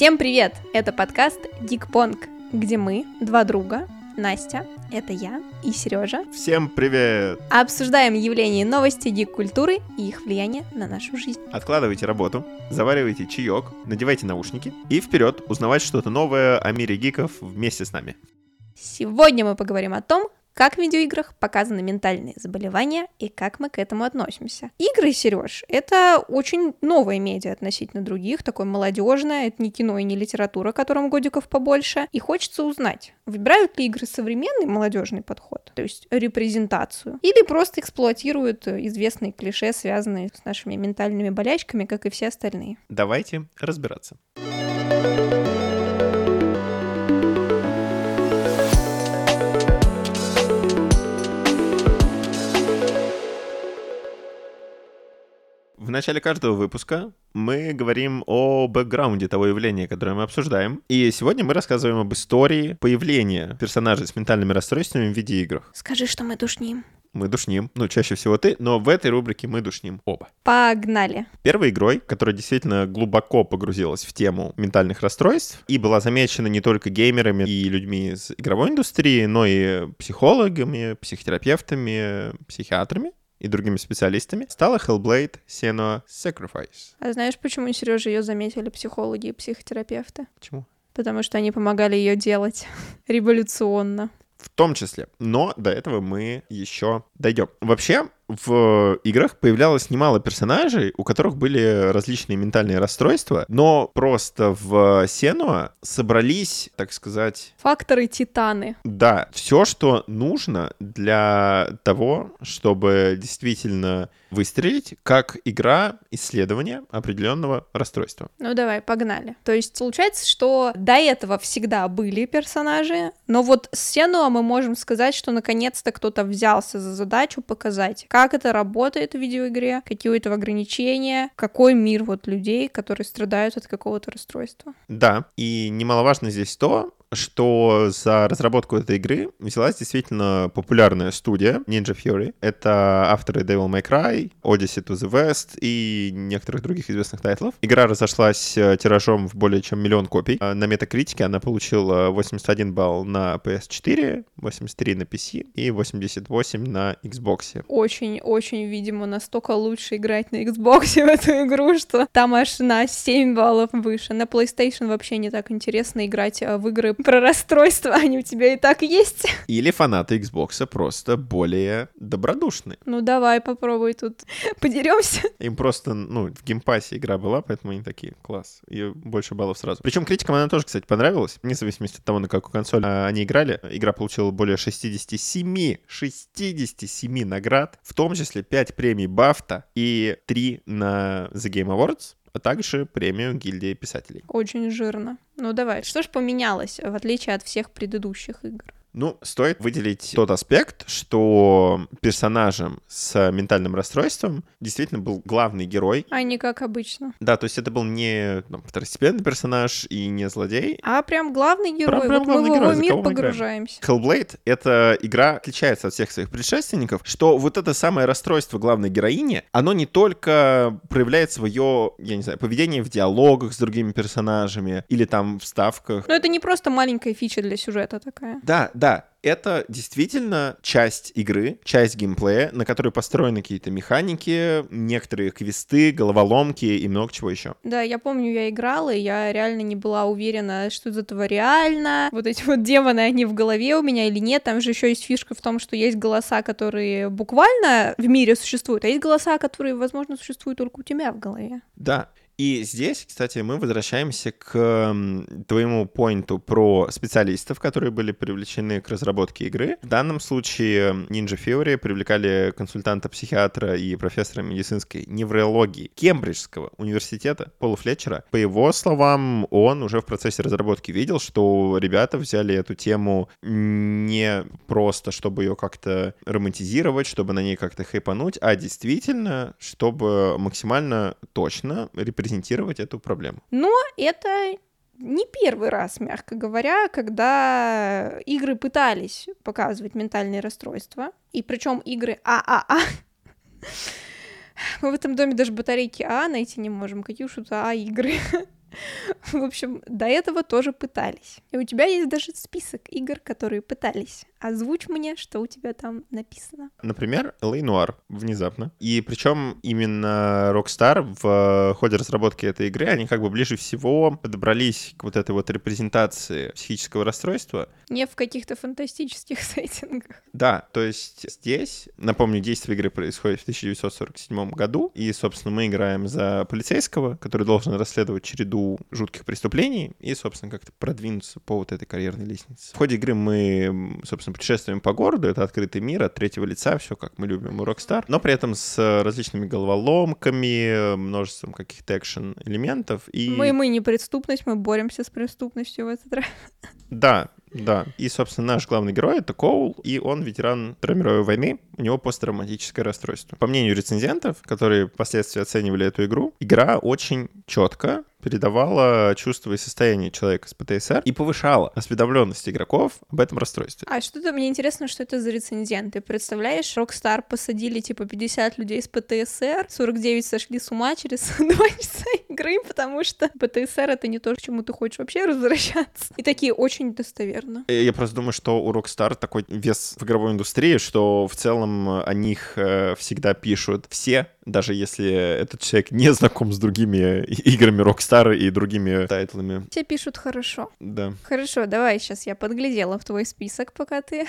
Всем привет! Это подкаст Дикпонг, где мы, два друга, Настя, это я, и Сережа, Всем привет! обсуждаем явления и новости дик-культуры и их влияние на нашу жизнь. Откладывайте работу, заваривайте чаек, надевайте наушники и вперед узнавать что-то новое о мире гиков вместе с нами. Сегодня мы поговорим о том, как в видеоиграх показаны ментальные заболевания и как мы к этому относимся. Игры, Сереж, это очень новое медиа относительно других, такое молодежное, это не кино и не литература, которым годиков побольше. И хочется узнать, выбирают ли игры современный молодежный подход, то есть репрезентацию, или просто эксплуатируют известные клише, связанные с нашими ментальными болячками, как и все остальные. Давайте разбираться. В начале каждого выпуска мы говорим о бэкграунде того явления, которое мы обсуждаем. И сегодня мы рассказываем об истории появления персонажей с ментальными расстройствами в видеоиграх. Скажи, что мы душним. Мы душним, ну, чаще всего ты, но в этой рубрике мы душним оба. Погнали. Первой игрой, которая действительно глубоко погрузилась в тему ментальных расстройств и была замечена не только геймерами и людьми из игровой индустрии, но и психологами, психотерапевтами, психиатрами и другими специалистами, стала Hellblade Senua Sacrifice. А знаешь, почему Сережа ее заметили психологи и психотерапевты? Почему? Потому что они помогали ее делать революционно. В том числе. Но до этого мы еще дойдем. Вообще, в играх появлялось немало персонажей, у которых были различные ментальные расстройства, но просто в Сенуа собрались, так сказать... Факторы титаны. Да, все, что нужно для того, чтобы действительно выстрелить как игра исследования определенного расстройства. Ну давай, погнали. То есть получается, что до этого всегда были персонажи, но вот с Сенуа мы можем сказать, что наконец-то кто-то взялся за задачу показать, как это работает в видеоигре, какие у этого ограничения, какой мир вот людей, которые страдают от какого-то расстройства. Да, и немаловажно здесь то, что за разработку этой игры взялась действительно популярная студия Ninja Fury. Это авторы Devil May Cry, Odyssey to the West и некоторых других известных тайтлов. Игра разошлась э, тиражом в более чем миллион копий. А На метакритике она получила 81 балл на PS4, 83 на PC и 88 на Xbox. Очень-очень, видимо, настолько лучше играть на Xbox в эту игру, что там аж на 7 баллов выше. На PlayStation вообще не так интересно играть э, в игры про расстройства, они у тебя и так есть. Или фанаты Xbox просто более добродушны. Ну давай попробуй тут подеремся. Им просто, ну, в Game Pass е игра была, поэтому они такие, класс, и больше баллов сразу. Причем критикам она тоже, кстати, понравилась, вне зависимости от того, на какую консоль а, они играли. Игра получила более 67, 67 наград, в том числе 5 премий Бафта и 3 на The Game Awards, а также премию гильдии писателей. Очень жирно. Ну давай, что ж поменялось, в отличие от всех предыдущих игр? Ну, стоит выделить тот аспект, что персонажем с ментальным расстройством действительно был главный герой. А не как обычно. Да, то есть это был не там, второстепенный персонаж и не злодей. А прям главный герой. Прям- прям вот главный мы в герой, его за мир погружаемся. Hellblade — это игра отличается от всех своих предшественников, что вот это самое расстройство главной героини, оно не только проявляет свое, я не знаю, поведение в диалогах с другими персонажами или там в ставках. Но это не просто маленькая фича для сюжета такая. Да, да, это действительно часть игры, часть геймплея, на которой построены какие-то механики, некоторые квесты, головоломки и много чего еще. Да, я помню, я играла, и я реально не была уверена, что из этого реально. Вот эти вот демоны, они в голове у меня или нет. Там же еще есть фишка в том, что есть голоса, которые буквально в мире существуют, а есть голоса, которые, возможно, существуют только у тебя в голове. Да. И здесь, кстати, мы возвращаемся к твоему поинту про специалистов, которые были привлечены к разработке игры. В данном случае Ninja Theory привлекали консультанта-психиатра и профессора медицинской неврологии Кембриджского университета Пола Флетчера. По его словам, он уже в процессе разработки видел, что ребята взяли эту тему не просто, чтобы ее как-то романтизировать, чтобы на ней как-то хайпануть, а действительно, чтобы максимально точно репрезентировать эту проблему. Но это не первый раз, мягко говоря, когда игры пытались показывать ментальные расстройства. И причем игры ААА. Мы в этом доме даже батарейки А найти не можем. Какие уж тут А игры. В общем, до этого тоже пытались. И у тебя есть даже список игр, которые пытались. Озвучь мне, что у тебя там написано. Например, LA Noir внезапно. И причем именно Rockstar в ходе разработки этой игры, они как бы ближе всего подобрались к вот этой вот репрезентации психического расстройства. Не в каких-то фантастических сеттингах. Да, то есть здесь, напомню, действие игры происходит в 1947 году, и, собственно, мы играем за полицейского, который должен расследовать череду жутких преступлений и, собственно, как-то продвинуться по вот этой карьерной лестнице. В ходе игры мы, собственно, путешествуем по городу, это открытый мир от третьего лица, все как мы любим у Rockstar, но при этом с различными головоломками, множеством каких-то экшен-элементов. И... Мы, мы не преступность, мы боремся с преступностью в этот раз. Да, да. И, собственно, наш главный герой — это Коул, и он ветеран Второй мировой войны, у него посттравматическое расстройство. По мнению рецензентов, которые впоследствии оценивали эту игру, игра очень четко передавала чувство и состояние человека с ПТСР и повышала осведомленность игроков об этом расстройстве. А что-то мне интересно, что это за рецензенты. Представляешь, Rockstar посадили типа 50 людей с ПТСР, 49 сошли с ума через 2 часа игры, потому что ПТСР это не то, к чему ты хочешь вообще возвращаться. И такие очень достоверно. Я просто думаю, что у Rockstar такой вес в игровой индустрии, что в целом о них э, всегда пишут все, даже если этот человек не знаком с другими играми Rockstar и другими тайтлами. Все пишут хорошо. Да. Хорошо, давай сейчас я подглядела в твой список, пока ты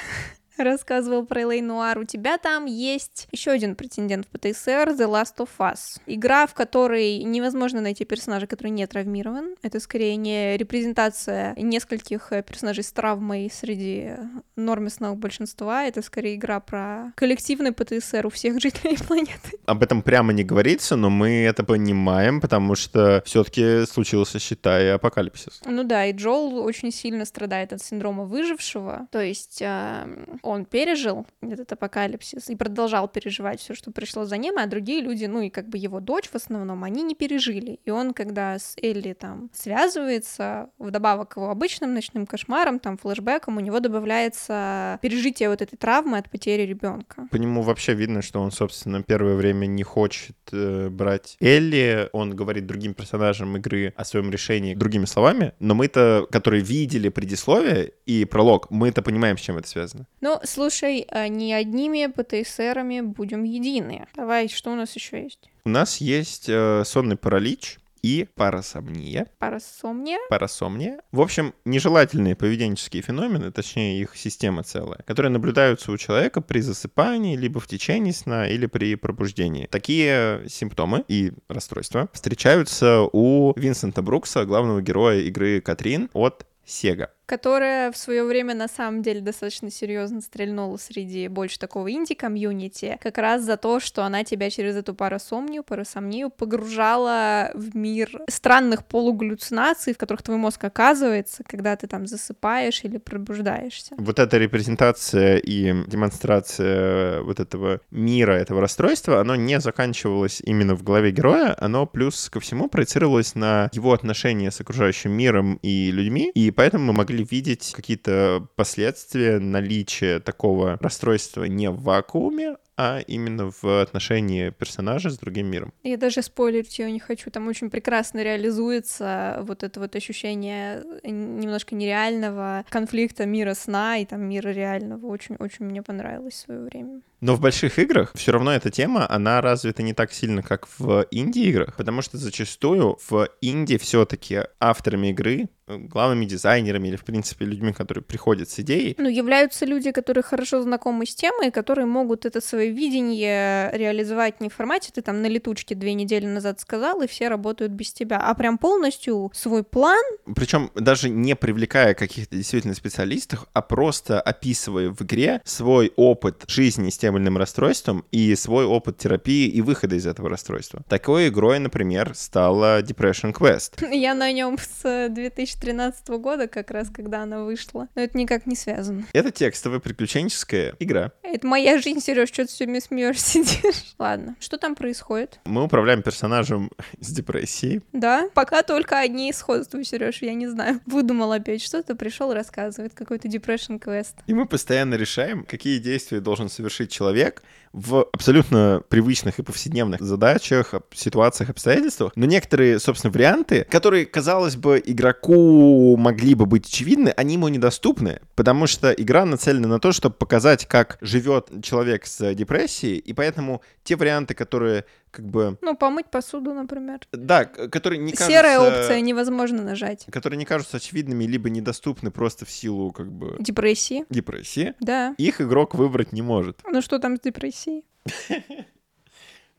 рассказывал про Элей Нуар, у тебя там есть еще один претендент в ПТСР, The Last of Us. Игра, в которой невозможно найти персонажа, который не травмирован. Это скорее не репрезентация нескольких э, персонажей с травмой среди нормисного большинства. Это скорее игра про коллективный ПТСР у всех жителей планеты. Об этом прямо не говорится, но мы это понимаем, потому что все-таки случился, считай, апокалипсис. Ну да, и Джоул очень сильно страдает от синдрома выжившего. То есть э, он пережил этот апокалипсис и продолжал переживать все, что пришло за ним, а другие люди, ну и как бы его дочь в основном, они не пережили. И он, когда с Элли там связывается, вдобавок к его обычным ночным кошмарам, там флешбекам, у него добавляется пережитие вот этой травмы от потери ребенка. По нему вообще видно, что он, собственно, первое время не хочет э, брать Элли. Он говорит другим персонажам игры о своем решении другими словами, но мы-то, которые видели предисловие и пролог, мы-то понимаем, с чем это связано. Ну, слушай, а не одними ПТСРами будем едины. Давай, что у нас еще есть? У нас есть э, сонный паралич, и парасомния. Парасомния? Парасомния. В общем, нежелательные поведенческие феномены, точнее их система целая, которые наблюдаются у человека при засыпании, либо в течение сна, или при пробуждении. Такие симптомы и расстройства встречаются у Винсента Брукса, главного героя игры Катрин от Sega которая в свое время на самом деле достаточно серьезно стрельнула среди больше такого инди-комьюнити, как раз за то, что она тебя через эту парасомнию, парасомнию погружала в мир странных полугаллюцинаций, в которых твой мозг оказывается, когда ты там засыпаешь или пробуждаешься. Вот эта репрезентация и демонстрация вот этого мира, этого расстройства, оно не заканчивалось именно в голове героя, оно плюс ко всему проецировалось на его отношения с окружающим миром и людьми, и поэтому мы могли видеть какие-то последствия наличия такого расстройства не в вакууме, а именно в отношении персонажа с другим миром. Я даже спойлерить ее не хочу, там очень прекрасно реализуется вот это вот ощущение немножко нереального конфликта мира сна и там мира реального. Очень-очень мне понравилось в свое время. Но в больших играх все равно эта тема, она развита не так сильно, как в инди-играх, потому что зачастую в инди все-таки авторами игры, э, главными дизайнерами или, в принципе, людьми, которые приходят с идеей. Ну, являются люди, которые хорошо знакомы с темой, которые могут это свое видение реализовать не в формате «ты там на летучке две недели назад сказал, и все работают без тебя», а прям полностью свой план. Причем даже не привлекая каких-то действительно специалистов, а просто описывая в игре свой опыт жизни с тем тем расстройством и свой опыт терапии и выхода из этого расстройства. Такой игрой, например, стала Depression Quest. Я на нем с 2013 года, как раз когда она вышла. Но это никак не связано. Это текстовая приключенческая игра. Это моя жизнь, Сереж, что ты время смеешься сидишь. Ладно, что там происходит? Мы управляем персонажем с депрессией. Да, пока только одни сходства, Сереж, я не знаю. Выдумал опять что-то, пришел рассказывает какой-то Depression Quest. И мы постоянно решаем, какие действия должен совершить человек человек в абсолютно привычных и повседневных задачах, ситуациях, обстоятельствах. Но некоторые, собственно, варианты, которые, казалось бы, игроку могли бы быть очевидны, они ему недоступны, потому что игра нацелена на то, чтобы показать, как живет человек с депрессией, и поэтому те варианты, которые как бы... Ну, помыть посуду, например. Да, которые не кажутся... Серая опция невозможно нажать. Которые не кажутся очевидными, либо недоступны просто в силу, как бы... Депрессии. Депрессии. Да. Их игрок выбрать не может. Ну, что там с депрессией?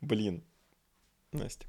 Блин. Настя.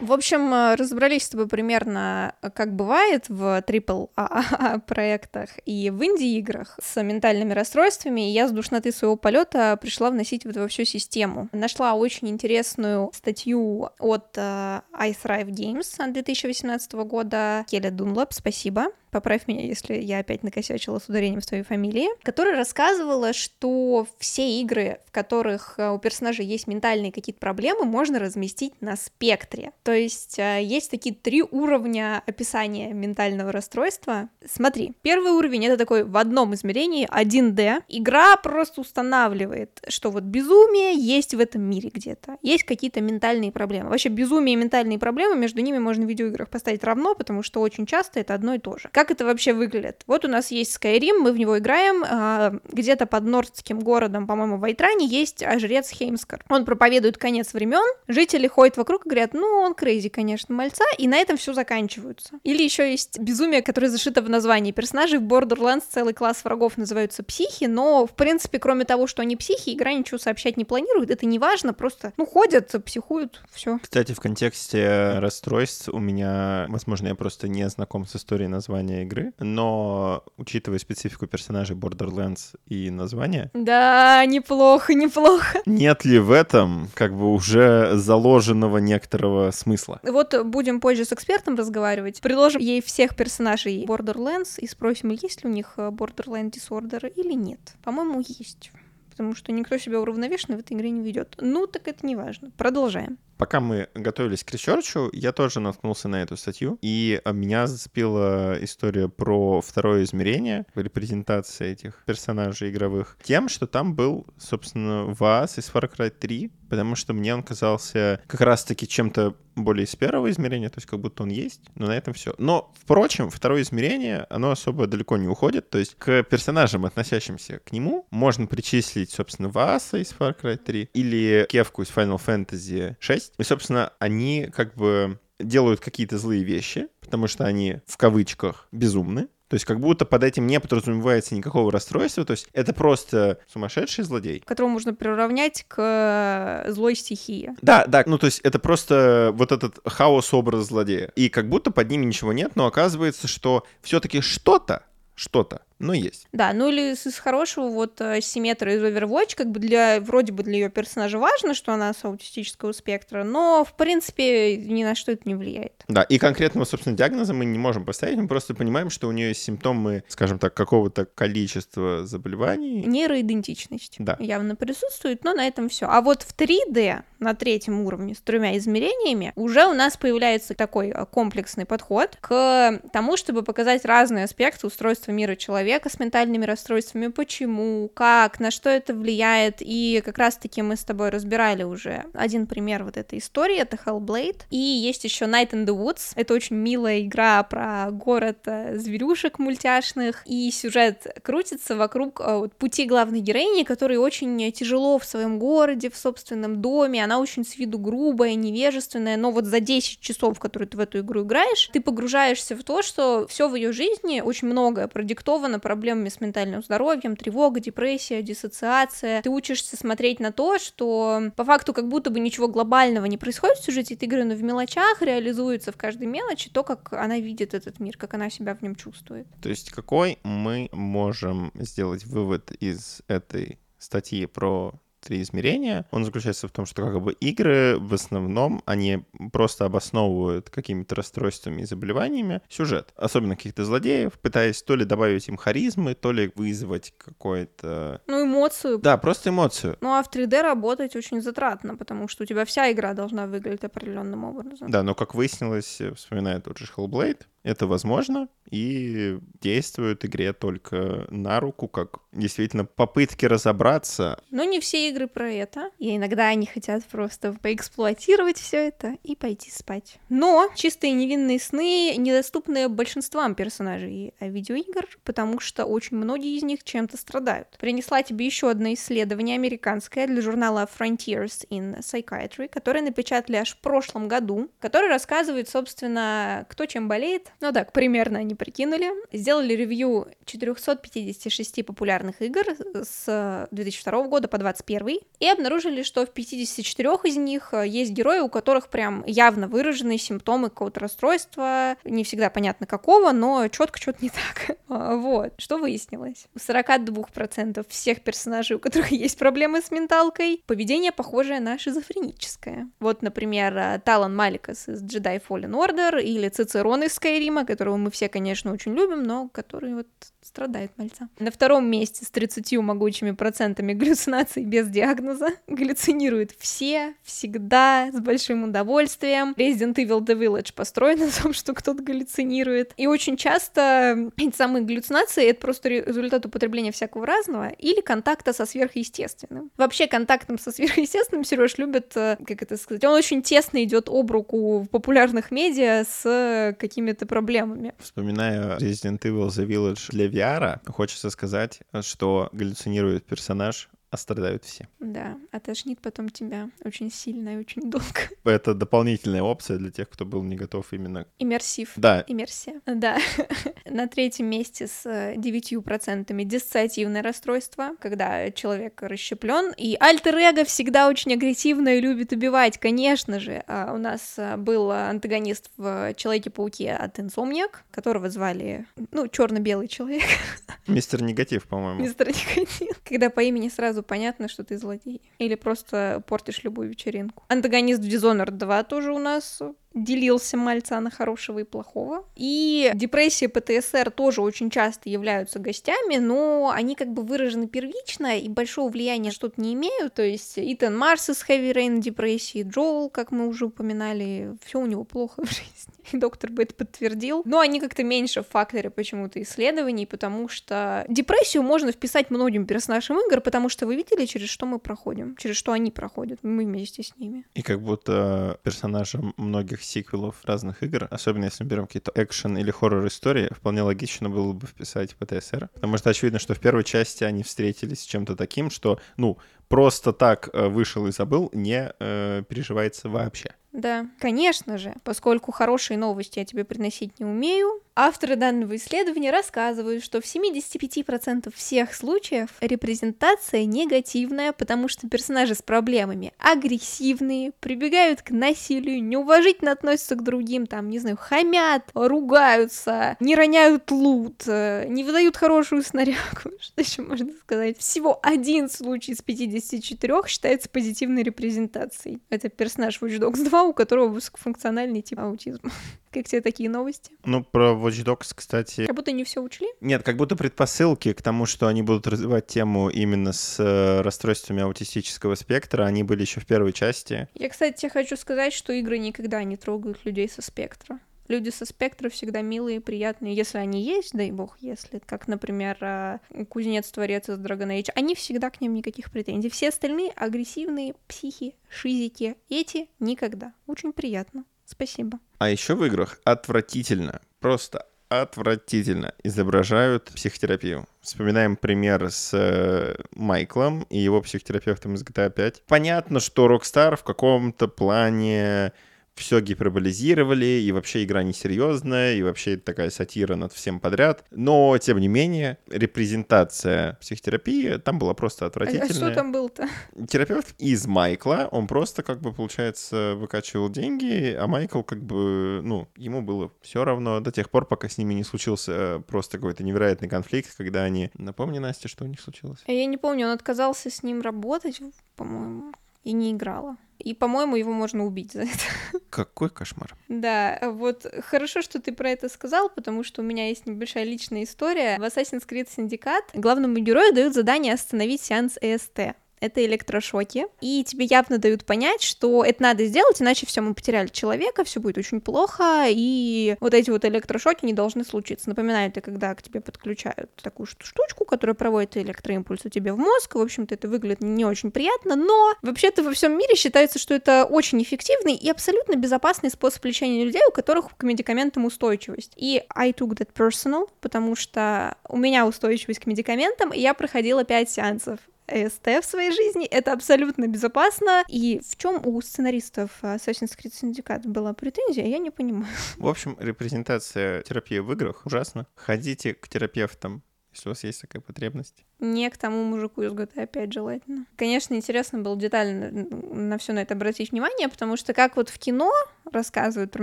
В общем, э, разобрались с тобой примерно, э, как бывает в AAA проектах и в инди-играх с ментальными расстройствами, и я с душноты своего полета пришла вносить вот во всю систему. Нашла очень интересную статью от uh, I Thrive Games 2018 года. Келли Дунлап, спасибо поправь меня, если я опять накосячила с ударением в твоей фамилии, которая рассказывала, что все игры, в которых э, у персонажа есть ментальные какие-то проблемы, можно разместить на спектре. То есть э, есть такие три уровня описания ментального расстройства. Смотри, первый уровень — это такой в одном измерении 1D. Игра просто устанавливает, что вот безумие есть в этом мире где-то. Есть какие-то ментальные проблемы. Вообще безумие и ментальные проблемы, между ними можно в видеоиграх поставить равно, потому что очень часто это одно и то же. Как это вообще выглядит? Вот у нас есть Skyrim, мы в него играем, а, где-то под нордским городом, по-моему, в Айтране есть жрец Хеймскар. Он проповедует конец времен, жители ходят вокруг и говорят, ну, он крейзи, конечно, мальца, и на этом все заканчиваются. Или еще есть безумие, которое зашито в названии. Персонажи в Borderlands целый класс врагов называются психи, но, в принципе, кроме того, что они психи, игра ничего сообщать не планирует, это не важно, просто, ну, ходят, психуют, все. Кстати, в контексте расстройств у меня, возможно, я просто не знаком с историей названия игры, но учитывая специфику персонажей Borderlands и названия... Да, неплохо, неплохо. Нет ли в этом как бы уже заложенного некоторого смысла? Вот будем позже с экспертом разговаривать. Предложим ей всех персонажей Borderlands и спросим, есть ли у них э, Borderline Disorder или нет. По-моему, есть потому что никто себя уравновешенно в этой игре не ведет. Ну, так это не важно. Продолжаем. Пока мы готовились к research у, я тоже наткнулся на эту статью, и а, меня зацепила история про второе измерение в репрезентации этих персонажей игровых тем, что там был, собственно, Ваас из Far Cry 3, потому что мне он казался как раз-таки чем-то более из первого измерения, то есть как будто он есть, но на этом все. Но, впрочем, второе измерение, оно особо далеко не уходит, то есть к персонажам, относящимся к нему, можно причислить, собственно, Вааса из Far Cry 3 или Кевку из Final Fantasy 6, и, собственно, они как бы делают какие-то злые вещи, потому что они в кавычках безумны, то есть как будто под этим не подразумевается никакого расстройства. То есть это просто сумасшедший злодей. Которого можно приравнять к э, злой стихии. Да, да. Ну то есть это просто вот этот хаос-образ злодея. И как будто под ними ничего нет, но оказывается, что все-таки что-то, что-то но есть. Да, ну или из хорошего, вот э, Симметра из Overwatch, как бы для, вроде бы для ее персонажа важно, что она с аутистического спектра, но, в принципе, ни на что это не влияет. Да, и конкретного, собственно, диагноза мы не можем поставить, мы просто понимаем, что у нее есть симптомы, скажем так, какого-то количества заболеваний. Нейроидентичность да. явно присутствует, но на этом все. А вот в 3D, на третьем уровне, с тремя измерениями, уже у нас появляется такой э, комплексный подход к тому, чтобы показать разные аспекты устройства мира человека человека с ментальными расстройствами, почему, как, на что это влияет, и как раз-таки мы с тобой разбирали уже один пример вот этой истории, это Hellblade, и есть еще Night in the Woods, это очень милая игра про город э, зверюшек мультяшных, и сюжет крутится вокруг э, вот, пути главной героини, которой очень тяжело в своем городе, в собственном доме, она очень с виду грубая, невежественная, но вот за 10 часов, которые ты в эту игру играешь, ты погружаешься в то, что все в ее жизни очень многое продиктовано обусловлено проблемами с ментальным здоровьем, тревога, депрессия, диссоциация. Ты учишься смотреть на то, что по факту как будто бы ничего глобального не происходит в сюжете этой игры, но в мелочах реализуется в каждой мелочи то, как она видит этот мир, как она себя в нем чувствует. То есть какой мы можем сделать вывод из этой статьи про три измерения. Он заключается в том, что как бы игры в основном, они просто обосновывают какими-то расстройствами и заболеваниями сюжет. Особенно каких-то злодеев, пытаясь то ли добавить им харизмы, то ли вызвать какое-то... Ну, эмоцию. Да, просто эмоцию. Ну, а в 3D работать очень затратно, потому что у тебя вся игра должна выглядеть определенным образом. Да, но как выяснилось, вспоминая тот же Hellblade, это возможно и действует игре только на руку, как действительно попытки разобраться. Но не все игры про это. И иногда они хотят просто поэксплуатировать все это и пойти спать. Но чистые невинные сны недоступны большинствам персонажей видеоигр, потому что очень многие из них чем-то страдают. Принесла тебе еще одно исследование американское для журнала Frontiers in Psychiatry, которое напечатали аж в прошлом году, которое рассказывает, собственно, кто чем болеет. Ну так, примерно они прикинули. Сделали ревью 456 популярных игр с 2002 года по 2021 и обнаружили, что в 54 из них есть герои, у которых прям явно выраженные симптомы какого-то расстройства, не всегда понятно какого, но четко что-то не так. Вот. Что выяснилось? У 42% всех персонажей, у которых есть проблемы с менталкой, поведение похожее на шизофреническое. Вот, например, Талан Маликас из Jedi Fallen Order или Цицерон из Скайрима, которого мы все, конечно, очень любим, но который вот страдает мальца. На втором месте с 30 могучими процентами галлюцинаций без диагноза галлюцинируют все, всегда, с большим удовольствием. Resident Evil The Village построен на том, что кто-то галлюцинирует. И очень часто эти самые галлюцинации — это просто результат употребления всякого разного или контакта со сверхъестественным. Вообще контактом со сверхъестественным Сереж любит, э, как это сказать, он очень тесно идет об руку в популярных медиа с какими-то проблемами. Вспоминая Resident Evil The Village для VR, хочется сказать, что галлюцинирует персонаж а страдают все. Да, а тошнит потом тебя очень сильно и очень долго. Это дополнительная опция для тех, кто был не готов именно... Иммерсив. Да. Иммерсия. Да. На третьем месте с 9% диссоциативное расстройство, когда человек расщеплен, и альтер-эго всегда очень агрессивно и любит убивать, конечно же. А у нас а, был антагонист в Человеке-пауке от Инсомниак, которого звали, ну, черно-белый человек. Мистер Негатив, по-моему. Мистер Негатив. Когда по имени сразу понятно, что ты злодей. Или просто портишь любую вечеринку. Антагонист в Dishonored 2 тоже у нас делился мальца на хорошего и плохого. И депрессия ПТСР тоже очень часто являются гостями, но они как бы выражены первично и большого влияния что-то не имеют. То есть Итан Марс из Heavy Rain депрессии, Джоул, как мы уже упоминали, все у него плохо в жизни. Доктор бы это подтвердил. Но они как-то меньше в факторе почему-то исследований, потому что депрессию можно вписать многим персонажам игр, потому что вы видели, через что мы проходим, через что они проходят, мы вместе с ними. И как будто персонажам многих сиквелов разных игр, особенно если мы берем какие-то экшен или хоррор истории, вполне логично было бы вписать ПТСР. Потому что очевидно, что в первой части они встретились с чем-то таким, что, ну, просто так э, вышел и забыл, не э, переживается вообще. Да, конечно же, поскольку хорошие новости я тебе приносить не умею, авторы данного исследования рассказывают, что в 75% всех случаев репрезентация негативная, потому что персонажи с проблемами агрессивные, прибегают к насилию, неуважительно относятся к другим, там, не знаю, хамят, ругаются, не роняют лут, э, не выдают хорошую снарягу, что еще можно сказать. Всего один случай из 54 считается позитивной репрезентацией. Это персонаж Watch Dogs 2, у которого высокофункциональный тип аутизма. Как тебе такие новости? Ну, про Watch Dogs, кстати... Как будто не все учли? Нет, как будто предпосылки к тому, что они будут развивать тему именно с э, расстройствами аутистического спектра, они были еще в первой части. Я, кстати, хочу сказать, что игры никогда не трогают людей со спектра. Люди со спектра всегда милые, приятные, если они есть, дай бог, если, как, например, а, кузнец-творец из Dragon Age, они всегда к ним никаких претензий. Все остальные агрессивные психи, шизики, эти никогда. Очень приятно. Спасибо. А еще в играх отвратительно, просто отвратительно изображают психотерапию. Вспоминаем пример с э, Майклом и его психотерапевтом из GTA 5. Понятно, что Rockstar в каком-то плане все гиперболизировали, и вообще игра несерьезная, и вообще такая сатира над всем подряд. Но, тем не менее, репрезентация психотерапии там была просто отвратительная. А, а что там был-то? Терапевт из Майкла, он просто, как бы, получается, выкачивал деньги, а Майкл, как бы, ну, ему было все равно до тех пор, пока с ними не случился просто какой-то невероятный конфликт, когда они... Напомни, Настя, что у них случилось? Я не помню, он отказался с ним работать, по-моему, и не играла. И, по-моему, его можно убить за это. Какой кошмар. Да, вот хорошо, что ты про это сказал, потому что у меня есть небольшая личная история. В Assassin's Creed Syndicate главному герою дают задание остановить сеанс ЭСТ. Это электрошоки, и тебе явно дают понять, что это надо сделать, иначе все, мы потеряли человека, все будет очень плохо, и вот эти вот электрошоки не должны случиться. Напоминаю, это когда к тебе подключают такую штучку, которая проводит электроимпульсы тебе в мозг, в общем-то, это выглядит не очень приятно, но вообще-то во всем мире считается, что это очень эффективный и абсолютно безопасный способ лечения людей, у которых к медикаментам устойчивость. И I took that personal, потому что у меня устойчивость к медикаментам, и я проходила 5 сеансов ЭСТ в своей жизни. Это абсолютно безопасно. И в чем у сценаристов Assassin's Creed Syndicate была претензия, я не понимаю. В общем, репрезентация терапии в играх ужасно. Ходите к терапевтам, если у вас есть такая потребность. Не к тому мужику из GTA 5 желательно. Конечно, интересно было детально на все на это обратить внимание, потому что как вот в кино рассказывают про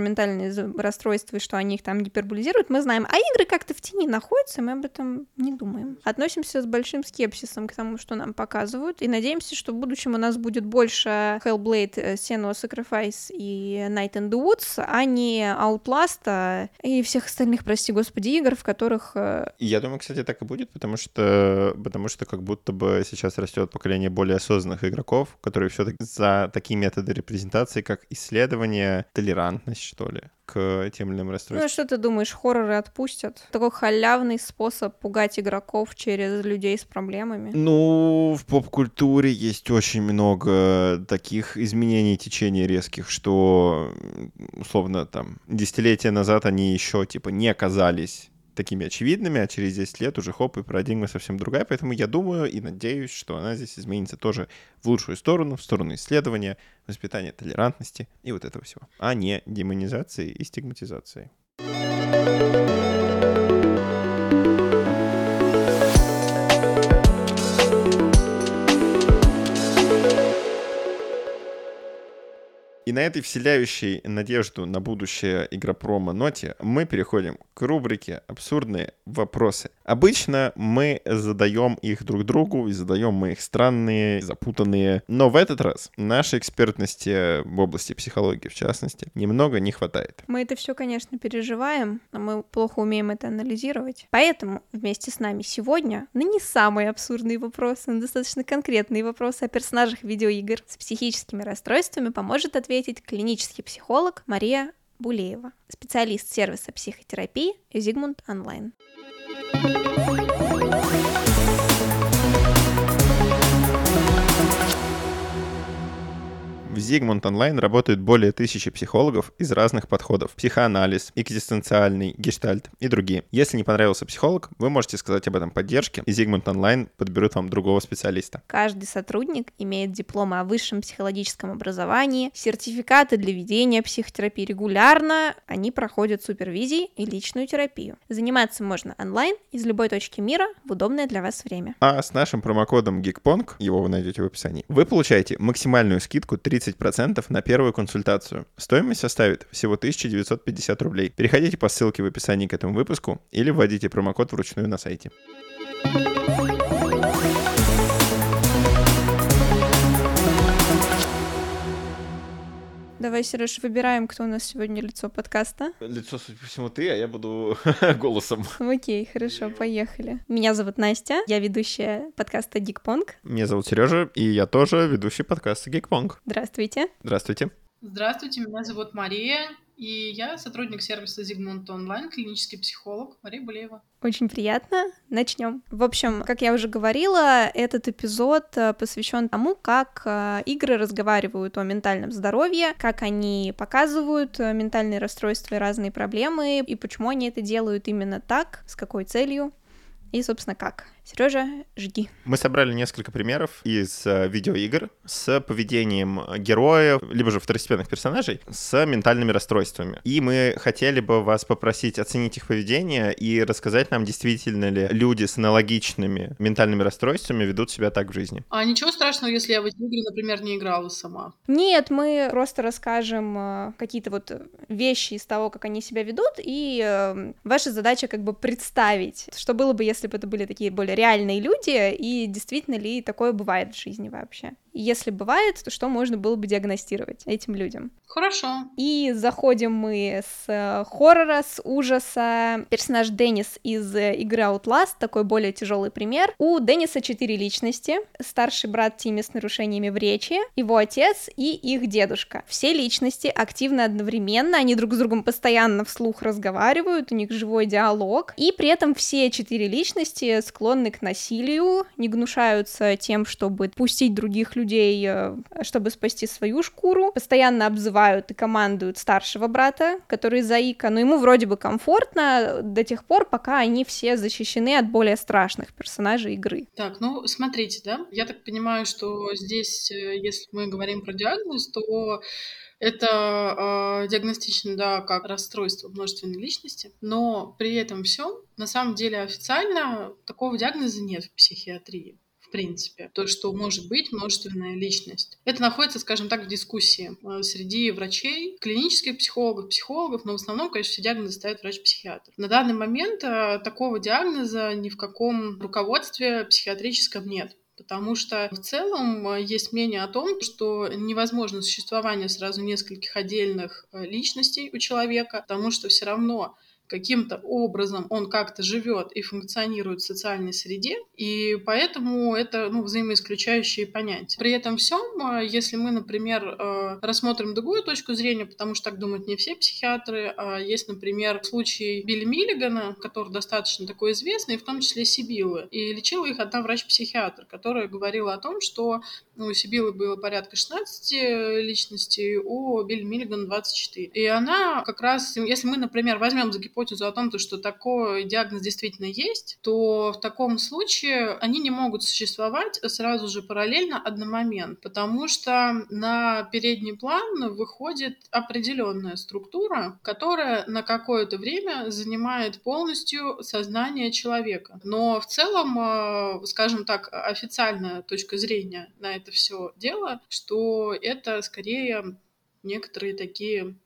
ментальные расстройства и что они их там гиперболизируют, мы знаем, а игры как-то в тени находятся, мы об этом не думаем. Относимся с большим скепсисом к тому, что нам показывают, и надеемся, что в будущем у нас будет больше Hellblade, э, Senua Sacrifice и Night in the Woods, а не Outlast и всех остальных, прости господи, игр, в которых... Э, Я думаю, кстати, так и будет, потому что потому что как будто бы сейчас растет поколение более осознанных игроков, которые все-таки за такие методы репрезентации, как исследование, толерантность, что ли, к тем или иным расстройствам. Ну, а что ты думаешь, хорроры отпустят? Такой халявный способ пугать игроков через людей с проблемами? Ну, в поп-культуре есть очень много таких изменений течения резких, что, условно, там, десятилетия назад они еще, типа, не оказались такими очевидными, а через 10 лет уже хоп, и парадигма совсем другая. Поэтому я думаю и надеюсь, что она здесь изменится тоже в лучшую сторону, в сторону исследования, воспитания толерантности и вот этого всего, а не демонизации и стигматизации. И на этой вселяющей надежду на будущее игропрома ноте мы переходим к рубрике «Абсурдные вопросы». Обычно мы задаем их друг другу, и задаем мы их странные, запутанные. Но в этот раз нашей экспертности в области психологии, в частности, немного не хватает. Мы это все, конечно, переживаем, но мы плохо умеем это анализировать. Поэтому вместе с нами сегодня, ну не самые абсурдные вопросы, но достаточно конкретные вопросы о персонажах видеоигр с психическими расстройствами поможет ответить ответить клинический психолог Мария Булеева, специалист сервиса психотерапии Зигмунд Онлайн. В Zigmund Online работают более тысячи психологов из разных подходов. Психоанализ, экзистенциальный, гештальт и другие. Если не понравился психолог, вы можете сказать об этом поддержке, и Zigmund Online подберут вам другого специалиста. Каждый сотрудник имеет дипломы о высшем психологическом образовании, сертификаты для ведения психотерапии регулярно, они проходят супервизии и личную терапию. Заниматься можно онлайн из любой точки мира в удобное для вас время. А с нашим промокодом GeekPong, его вы найдете в описании, вы получаете максимальную скидку 30 30% на первую консультацию. Стоимость составит всего 1950 рублей. Переходите по ссылке в описании к этому выпуску или вводите промокод вручную на сайте. Давай, Сереж, выбираем, кто у нас сегодня лицо подкаста. Лицо, судя по всему, ты, а я буду голосом. Окей, хорошо, поехали. Меня зовут Настя, я ведущая подкаста Гикпонг. Меня зовут Сережа, и я тоже ведущий подкаста Гикпонг. Здравствуйте. Здравствуйте. Здравствуйте, меня зовут Мария, и я сотрудник сервиса Зигмунд Онлайн, клинический психолог Мария Булеева. Очень приятно. Начнем. В общем, как я уже говорила, этот эпизод э, посвящен тому, как э, игры разговаривают о ментальном здоровье, как они показывают э, ментальные расстройства и разные проблемы, и почему они это делают именно так, с какой целью и, собственно, как. Сережа, жги. Мы собрали несколько примеров из э, видеоигр с поведением героев, либо же второстепенных персонажей, с ментальными расстройствами. И мы хотели бы вас попросить оценить их поведение и рассказать нам, действительно ли люди с аналогичными ментальными расстройствами ведут себя так в жизни. А ничего страшного, если я в эти игры, например, не играла сама? Нет, мы просто расскажем э, какие-то вот вещи из того, как они себя ведут, и э, ваша задача как бы представить, что было бы, если бы это были такие более реальные люди, и действительно ли такое бывает в жизни вообще. Если бывает, то что можно было бы диагностировать этим людям? Хорошо. И заходим мы с э, хоррора, с ужаса. Персонаж Деннис из э, игры Outlast, такой более тяжелый пример. У Денниса четыре личности. Старший брат Тимми с нарушениями в речи, его отец и их дедушка. Все личности активны одновременно, они друг с другом постоянно вслух разговаривают, у них живой диалог. И при этом все четыре личности склонны к насилию, не гнушаются тем, чтобы пустить других людей, э, чтобы спасти свою шкуру, постоянно обзывают и командуют старшего брата, который заика, но ему вроде бы комфортно до тех пор, пока они все защищены от более страшных персонажей игры. Так, ну смотрите, да, я так понимаю, что здесь, э, если мы говорим про диагноз, то это э, диагностично, да, как расстройство множественной личности, но при этом всем на самом деле официально такого диагноза нет в психиатрии в принципе, то, что может быть множественная личность. Это находится, скажем так, в дискуссии э, среди врачей, клинических психологов, психологов, но в основном, конечно, все диагнозы ставит врач-психиатр. На данный момент э, такого диагноза ни в каком руководстве психиатрическом нет. Потому что в целом э, есть мнение о том, что невозможно существование сразу нескольких отдельных личностей у человека, потому что все равно каким-то образом он как-то живет и функционирует в социальной среде, и поэтому это ну, взаимоисключающие понятия. При этом всем, э, если мы, например, э, рассмотрим другую точку зрения, потому что так думают не все психиатры, а есть, например, случай Билли Миллигана, который достаточно такой известный, в том числе Сибилы, и лечила их одна врач-психиатр, которая говорила о том, что ну, у Сибилы было порядка 16 личностей, у Билли Миллигана 24. И она как раз, если мы, например, возьмем за гипотезу о том, что такой диагноз действительно есть, то в таком случае они не могут существовать сразу же параллельно одномомент, потому что на передний план выходит определенная структура, которая на какое-то время занимает полностью сознание человека. Но в целом, э, скажем так, официальная точка зрения на это все дело, что это скорее некоторые такие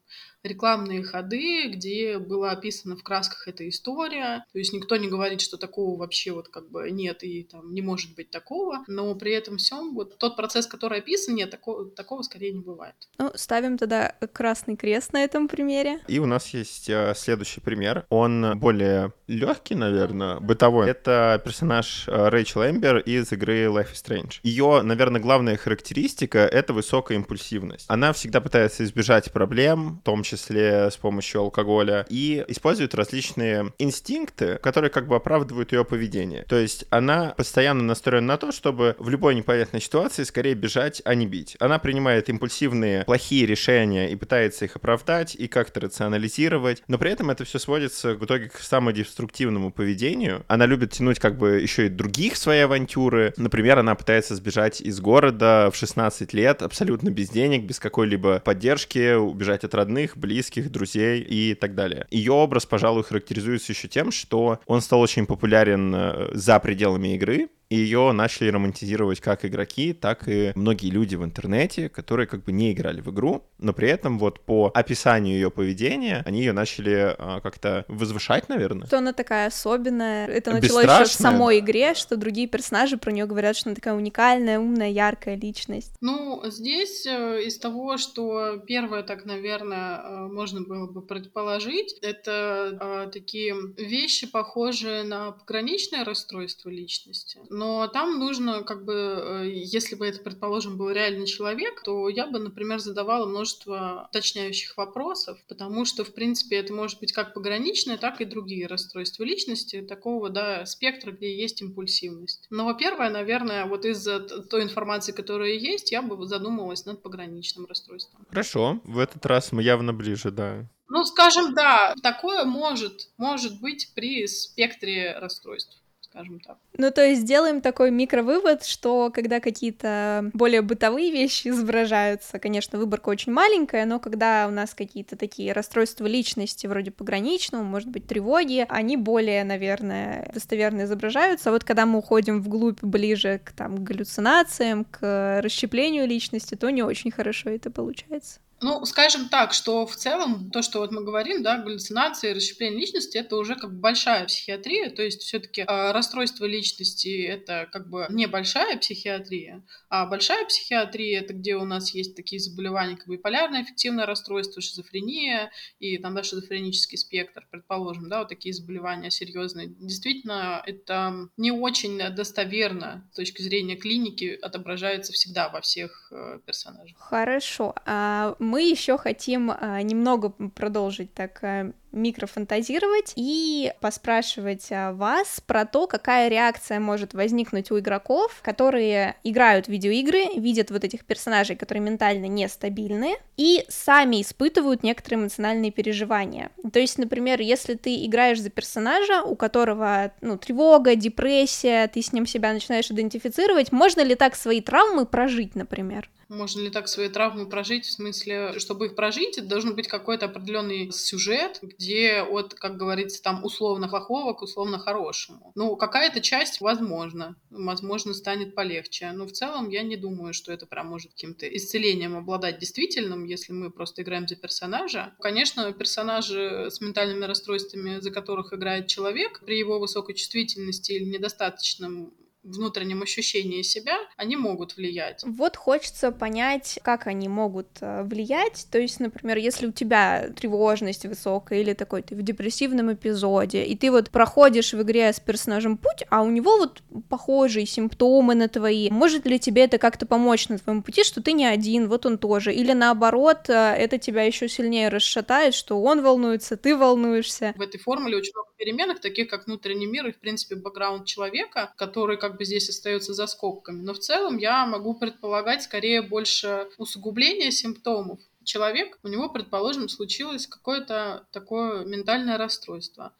рекламные ходы, где была описана в красках эта история. То есть никто не говорит, что такого вообще вот как бы нет и там не может быть такого, но при этом всем вот тот процесс, который описан, нет, такого, такого скорее не бывает. Ну, ставим тогда красный крест на этом примере. И у нас есть э, следующий пример. Он более легкий, наверное, бытовой. Это персонаж э, Рэйчел Эмбер из игры Life is Strange. Ее, наверное, главная характеристика — это высокая импульсивность. Она всегда пытается избежать проблем, в том числе с помощью алкоголя, и использует различные инстинкты, которые как бы оправдывают ее поведение. То есть она постоянно настроена на то, чтобы в любой непонятной ситуации скорее бежать, а не бить. Она принимает импульсивные, плохие решения и пытается их оправдать и как-то рационализировать, но при этом это все сводится в итоге к самодеструктивному поведению. Она любит тянуть как бы еще и других свои авантюры. Например, она пытается сбежать из города в 16 лет абсолютно без денег, без какой-либо поддержки, убежать от родных, близких, друзей и так далее. Ее образ, пожалуй, характеризуется еще тем, что он стал очень популярен э, за пределами игры, и ее начали романтизировать как игроки, так и многие люди в интернете, которые как бы не играли в игру, но при этом вот по описанию ее поведения они ее начали а, как-то возвышать, наверное. Что она такая особенная. Это началось еще в самой игре, что другие персонажи про нее говорят, что она такая уникальная, умная, яркая личность. Ну, здесь э, из того, что первое, так, наверное, э, можно было бы предположить, это э, такие вещи, похожие на пограничное расстройство личности но там нужно, как бы, э, если бы это, предположим, был реальный человек, то я бы, например, задавала множество уточняющих вопросов, потому что, в принципе, это может быть как пограничное, так и другие расстройства личности, такого, да, спектра, где есть импульсивность. Но первое, наверное, вот из-за той информации, которая есть, я бы задумалась над пограничным расстройством. Хорошо, в этот раз мы явно ближе, да. Ну, скажем, да, такое может, может быть при спектре расстройств скажем так. Ну, то есть делаем такой микровывод, что когда какие-то более бытовые вещи изображаются, конечно, выборка очень маленькая, но когда у нас какие-то такие расстройства личности, вроде пограничного, может быть, тревоги, они более, наверное, достоверно изображаются. А вот когда мы уходим вглубь, ближе к там галлюцинациям, к расщеплению личности, то не очень хорошо это получается. Ну, скажем так, что в целом то, что вот мы говорим, да, галлюцинации, расщепление личности, это уже как бы большая психиатрия, то есть все-таки э, расстройство личности это как бы небольшая психиатрия, а большая психиатрия это где у нас есть такие заболевания, как биполярное эффективное расстройство, шизофрения и там, да, шизофренический спектр, предположим, да, вот такие заболевания серьезные. Действительно, это не очень достоверно с точки зрения клиники отображается всегда во всех э, персонажах. Хорошо. А мы еще хотим а, немного продолжить так а, микрофантазировать и поспрашивать а, вас про то, какая реакция может возникнуть у игроков, которые играют в видеоигры, видят вот этих персонажей, которые ментально нестабильны, и сами испытывают некоторые эмоциональные переживания. То есть, например, если ты играешь за персонажа, у которого ну, тревога, депрессия, ты с ним себя начинаешь идентифицировать, можно ли так свои травмы прожить, например? Можно ли так свои травмы прожить? В смысле, чтобы их прожить, это должен быть какой-то определенный сюжет, где от, как говорится, там условно плохого к условно хорошему. Ну, какая-то часть, возможно, возможно, станет полегче. Но в целом я не думаю, что это прям может каким-то исцелением обладать действительным, если мы просто играем за персонажа. Конечно, персонажи с ментальными расстройствами, за которых играет человек, при его высокой чувствительности или недостаточном внутреннем ощущении себя, они могут влиять. Вот хочется понять, как они могут э, влиять. То есть, например, если у тебя тревожность высокая или такой ты в депрессивном эпизоде, и ты вот проходишь в игре с персонажем путь, а у него вот похожие симптомы на твои, может ли тебе это как-то помочь на твоем пути, что ты не один, вот он тоже, или наоборот, э, это тебя еще сильнее расшатает, что он волнуется, ты волнуешься. В этой формуле очень много переменных, таких как внутренний мир и, в принципе, бэкграунд человека, который как бы здесь остается за скобками. Но в целом я могу предполагать скорее больше усугубление симптомов, человек, у него, предположим, случилось какое-то такое ментальное расстройство.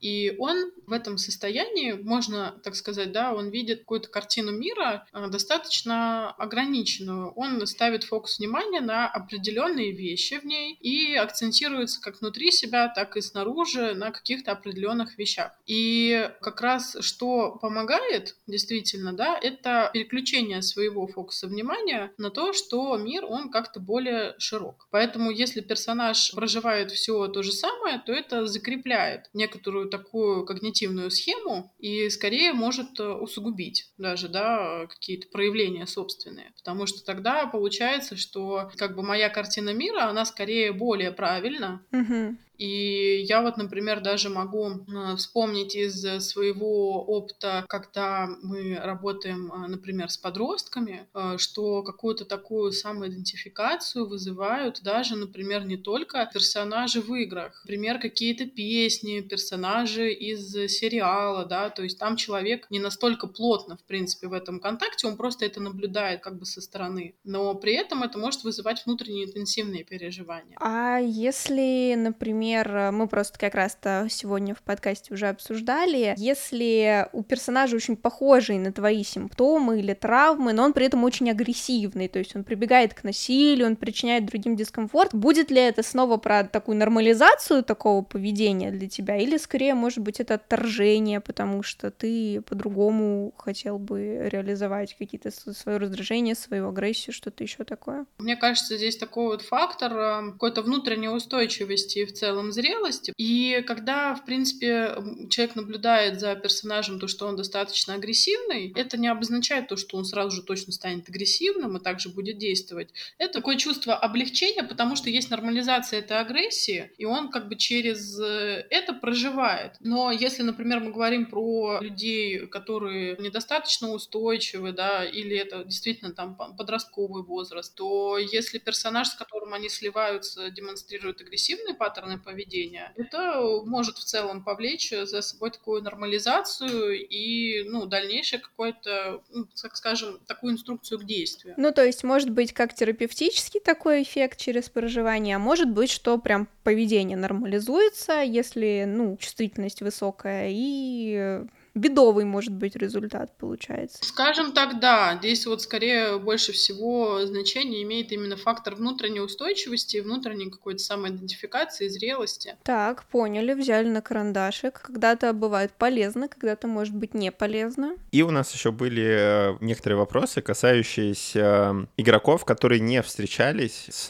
И он в этом состоянии, можно так сказать, да, он видит какую-то картину мира а, достаточно ограниченную. Он ставит фокус внимания на определенные вещи в ней и акцентируется как внутри себя, так и снаружи на каких-то определенных вещах. И как раз что помогает действительно, да, это переключение своего фокуса внимания на то, что мир, он как-то более широк. Поэтому если персонаж проживает все то же самое, то это закрепляет некоторую такую когнитивную схему и скорее может э, усугубить даже, да, какие-то проявления собственные. Потому что тогда получается, что как бы моя картина мира, она скорее более правильна, mm-hmm. И я вот, например, даже могу э, вспомнить из своего опыта, когда мы работаем, э, например, с подростками, э, что какую-то такую самоидентификацию вызывают даже, например, не только персонажи в играх, например, какие-то песни, персонажи из сериала, да, то есть там человек не настолько плотно, в принципе, в этом контакте, он просто это наблюдает как бы со стороны, но при этом это может вызывать внутренние интенсивные переживания. А если, например, например, мы просто как раз-то сегодня в подкасте уже обсуждали, если у персонажа очень похожий на твои симптомы или травмы, но он при этом очень агрессивный, то есть он прибегает к насилию, он причиняет другим дискомфорт, будет ли это снова про такую нормализацию такого поведения для тебя, или скорее, может быть, это отторжение, потому что ты по-другому хотел бы реализовать какие-то свое раздражение, свою агрессию, что-то еще такое? Мне кажется, здесь такой вот фактор э, какой-то внутренней устойчивости в целом целом зрелости. И когда, в принципе, человек наблюдает за персонажем то, что он достаточно агрессивный, это не обозначает то, что он сразу же точно станет агрессивным и также будет действовать. Это такое чувство облегчения, потому что есть нормализация этой агрессии, и он как бы через э, это проживает. Но если, например, мы говорим про людей, которые недостаточно устойчивы, да, или это действительно там подростковый возраст, то если персонаж, с которым они сливаются, демонстрирует агрессивные паттерны поведения, это может в целом повлечь за собой такую нормализацию и, ну, дальнейшее какое-то, ну, так скажем, такую инструкцию к действию. Ну, то есть, может быть, как терапевтический такой эффект через проживание, а может быть, что прям поведение нормализуется, если, ну, чувствительность высокая, и бедовый может быть результат получается. Скажем так, да. Здесь вот скорее больше всего значение имеет именно фактор внутренней устойчивости, внутренней какой-то самоидентификации, зрелости. Так, поняли, взяли на карандашик. Когда-то бывает полезно, когда-то может быть не полезно. И у нас еще были э, некоторые вопросы, касающиеся э, игроков, которые не встречались с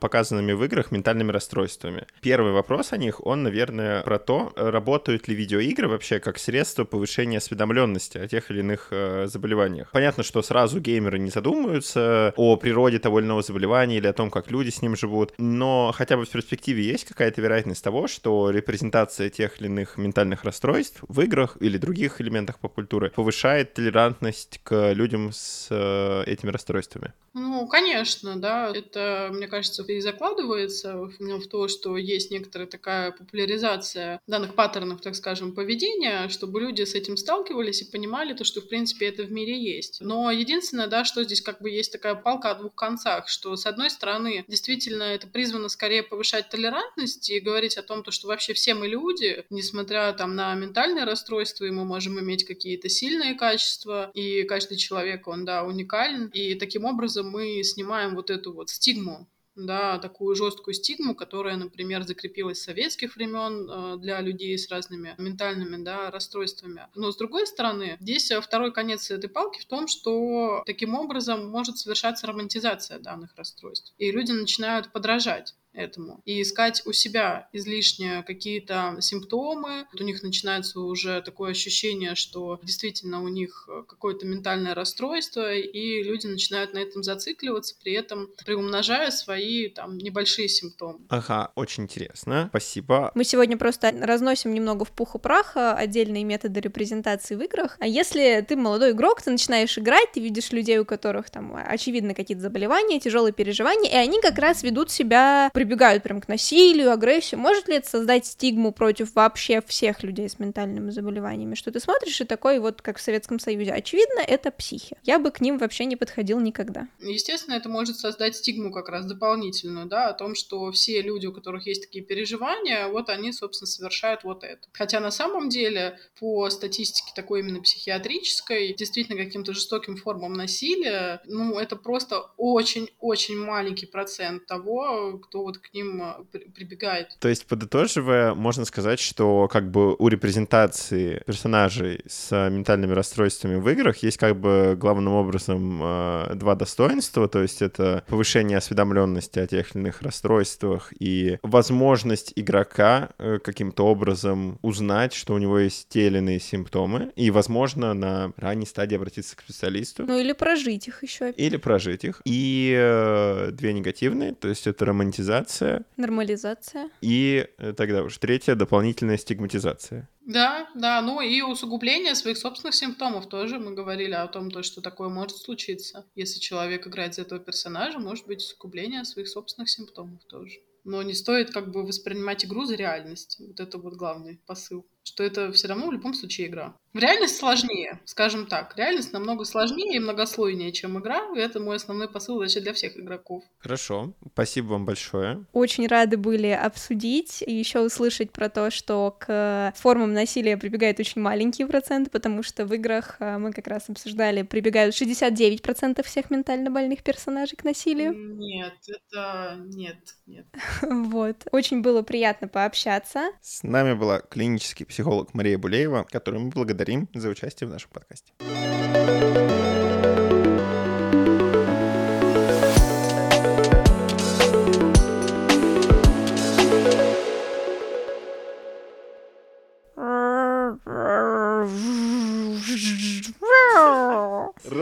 показанными в играх ментальными расстройствами. Первый вопрос о них, он, наверное, про то, работают ли видеоигры вообще как средство повышения осведомленности о тех или иных э, заболеваниях. Понятно, что сразу геймеры не задумываются о природе того или иного заболевания или о том, как люди с ним живут, но хотя бы в перспективе есть какая-то вероятность того, что репрезентация тех или иных ментальных расстройств в играх или других элементах поп-культуры повышает толерантность к людям с э, этими расстройствами. Ну, конечно, да. Это, мне кажется, и закладывается в то, что есть некоторая такая популяризация данных паттернов, так скажем, поведения, чтобы люди с этим сталкивались и понимали то, что, в принципе, это в мире есть. Но единственное, да, что здесь как бы есть такая палка о двух концах, что, с одной стороны, действительно это призвано скорее повышать толерантность и говорить о том, то, что вообще все мы люди, несмотря там на ментальные расстройства, и мы можем иметь какие-то сильные качества, и каждый человек, он, да, уникален, и таким образом мы снимаем вот эту вот стигму да, такую жесткую стигму, которая, например, закрепилась с советских времен э, для людей с разными ментальными да, расстройствами. Но с другой стороны, здесь э, второй конец этой палки в том, что таким образом может совершаться романтизация данных расстройств. И люди начинают подражать этому. И искать у себя излишне какие-то симптомы. У них начинается уже такое ощущение, что действительно у них какое-то ментальное расстройство, и люди начинают на этом зацикливаться, при этом приумножая свои там небольшие симптомы. Ага, очень интересно. Спасибо. Мы сегодня просто разносим немного в пух и прах отдельные методы репрезентации в играх. А если ты молодой игрок, ты начинаешь играть, ты видишь людей, у которых там очевидно какие-то заболевания, тяжелые переживания, и они как раз ведут себя при прибегают прям к насилию, агрессии, может ли это создать стигму против вообще всех людей с ментальными заболеваниями? Что ты смотришь и такой вот, как в Советском Союзе, очевидно, это психи. Я бы к ним вообще не подходил никогда. Естественно, это может создать стигму как раз дополнительную, да, о том, что все люди, у которых есть такие переживания, вот они, собственно, совершают вот это. Хотя на самом деле, по статистике такой именно психиатрической, действительно каким-то жестоким формам насилия, ну, это просто очень-очень маленький процент того, кто вот к ним а, прибегает. То есть, подытоживая, можно сказать, что как бы у репрезентации персонажей с ментальными расстройствами в играх есть как бы главным образом а, два достоинства, то есть это повышение осведомленности о тех или иных расстройствах и возможность игрока э, каким-то образом узнать, что у него есть те или иные симптомы, и, возможно, на ранней стадии обратиться к специалисту. Ну или прожить их еще. Или прожить их. И э, две негативные, то есть это романтизация нормализация. Нормализация. И э, тогда уж третья дополнительная стигматизация. Да, да, ну и усугубление своих собственных симптомов тоже. Мы говорили о том, то, что такое может случиться. Если человек играет за этого персонажа, может быть усугубление своих собственных симптомов тоже. Но не стоит как бы воспринимать игру за реальность. Вот это вот главный посыл. Что это все равно в любом случае игра. В реальность сложнее, скажем так. Реальность намного сложнее и многослойнее, чем игра. И это мой основной посыл вообще для всех игроков. Хорошо. Спасибо вам большое. Очень рады были обсудить и еще услышать про то, что к формам насилия прибегает очень маленький процент, потому что в играх э, мы как раз обсуждали, прибегают 69% всех ментально больных персонажей к насилию. Нет, это... Нет, нет. Вот. Очень было приятно пообщаться. С нами была клинический психолог Мария Булеева, которую мы благодарим за участие в нашем подкасте.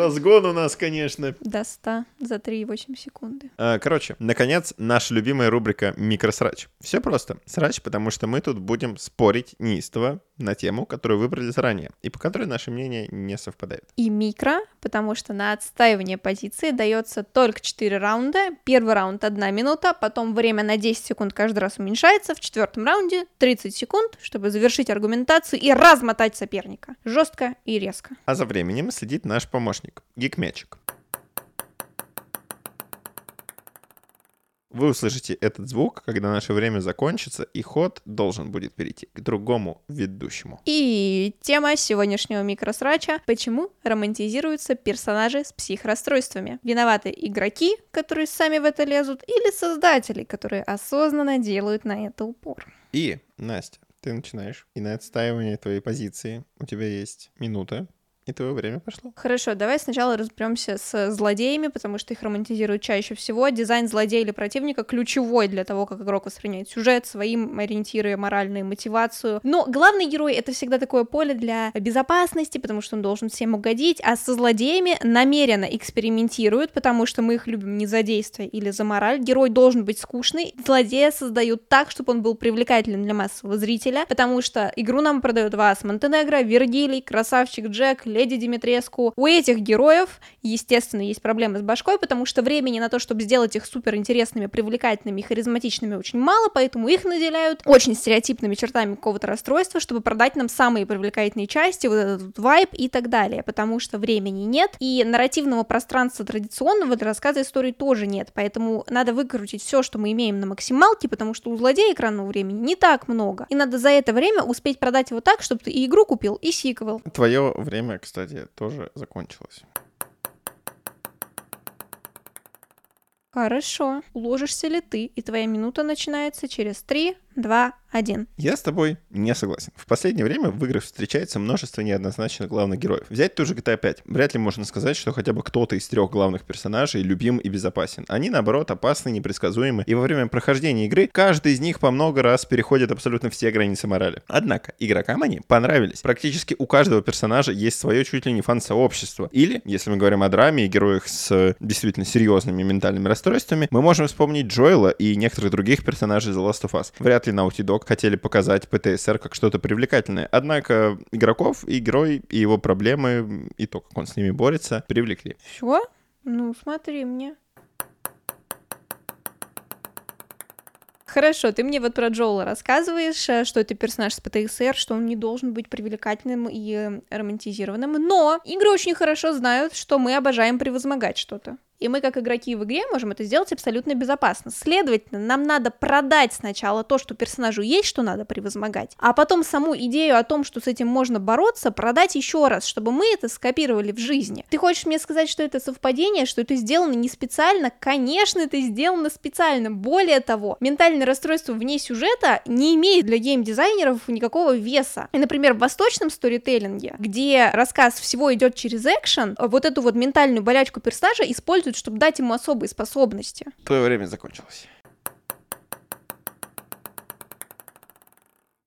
Разгон у нас, конечно. До 100 за 3,8 секунды. А, короче, наконец, наша любимая рубрика «Микросрач». Все просто. Срач, потому что мы тут будем спорить неистово на тему, которую выбрали заранее, и по которой наши мнения не совпадают. И микро, потому что на отстаивание позиции дается только 4 раунда. Первый раунд 1 минута, потом время на 10 секунд каждый раз уменьшается. В четвертом раунде 30 секунд, чтобы завершить аргументацию и размотать соперника. Жестко и резко. А за временем следит наш помощник, Гикмячик. Вы услышите этот звук, когда наше время закончится, и ход должен будет перейти к другому ведущему. И тема сегодняшнего микросрача — почему романтизируются персонажи с психрасстройствами? Виноваты игроки, которые сами в это лезут, или создатели, которые осознанно делают на это упор? И, Настя, ты начинаешь. И на отстаивание твоей позиции у тебя есть минута. И твое время пошло. Хорошо, давай сначала разберемся с злодеями, потому что их романтизируют чаще всего. Дизайн злодея или противника ключевой для того, как игрок воспринимает сюжет, своим ориентиры, моральную мотивацию. Но главный герой — это всегда такое поле для безопасности, потому что он должен всем угодить, а со злодеями намеренно экспериментируют, потому что мы их любим не за действие или за мораль. Герой должен быть скучный. Злодея создают так, чтобы он был привлекателен для массового зрителя, потому что игру нам продают вас Монтенегро, Вергилий, Красавчик Джек, Леди Димитреску. У этих героев, естественно, есть проблемы с башкой, потому что времени на то, чтобы сделать их супер интересными, привлекательными и харизматичными очень мало, поэтому их наделяют очень стереотипными чертами какого-то расстройства, чтобы продать нам самые привлекательные части, вот этот вайб и так далее, потому что времени нет, и нарративного пространства традиционного для рассказа истории тоже нет, поэтому надо выкрутить все, что мы имеем на максималке, потому что у злодея экранного времени не так много, и надо за это время успеть продать его так, чтобы ты и игру купил, и сиквел. Твое время, кстати, тоже закончилось. Хорошо. Уложишься ли ты, и твоя минута начинается через 3, 2, 1. Я с тобой не согласен. В последнее время в играх встречается множество неоднозначных главных героев. Взять ту же GTA 5. Вряд ли можно сказать, что хотя бы кто-то из трех главных персонажей любим и безопасен. Они, наоборот, опасны, непредсказуемы, и во время прохождения игры каждый из них по много раз переходит абсолютно все границы морали. Однако, игрокам они понравились. Практически у каждого персонажа есть свое чуть ли не фан-сообщество. Или, если мы говорим о драме и героях с действительно серьезными ментальными расстройствами, мы можем вспомнить Джоэла и некоторых других персонажей The Last of Us. Вряд ли Naughty Dog хотели показать ПТСР как что-то привлекательное. Однако игроков и герой, и его проблемы, и то, как он с ними борется, привлекли. Все? Ну, смотри мне. Хорошо, ты мне вот про Джоула рассказываешь, э, что это персонаж с ПТСР, что он не должен быть привлекательным и романтизированным, но игры очень хорошо знают, что мы обожаем превозмогать что-то. И мы, как игроки в игре, можем это сделать абсолютно безопасно. Следовательно, нам надо продать сначала то, что персонажу есть, что надо превозмогать, а потом саму идею о том, что с этим можно бороться, продать еще раз, чтобы мы это скопировали в жизни. Ты хочешь мне сказать, что это совпадение, что это сделано не специально? Конечно, это сделано специально. Более того, ментальное расстройство вне сюжета не имеет для геймдизайнеров никакого веса. И, например, в восточном сторителлинге, где рассказ всего идет через экшен, вот эту вот ментальную болячку персонажа используют используют, чтобы дать ему особые способности. Твое время закончилось.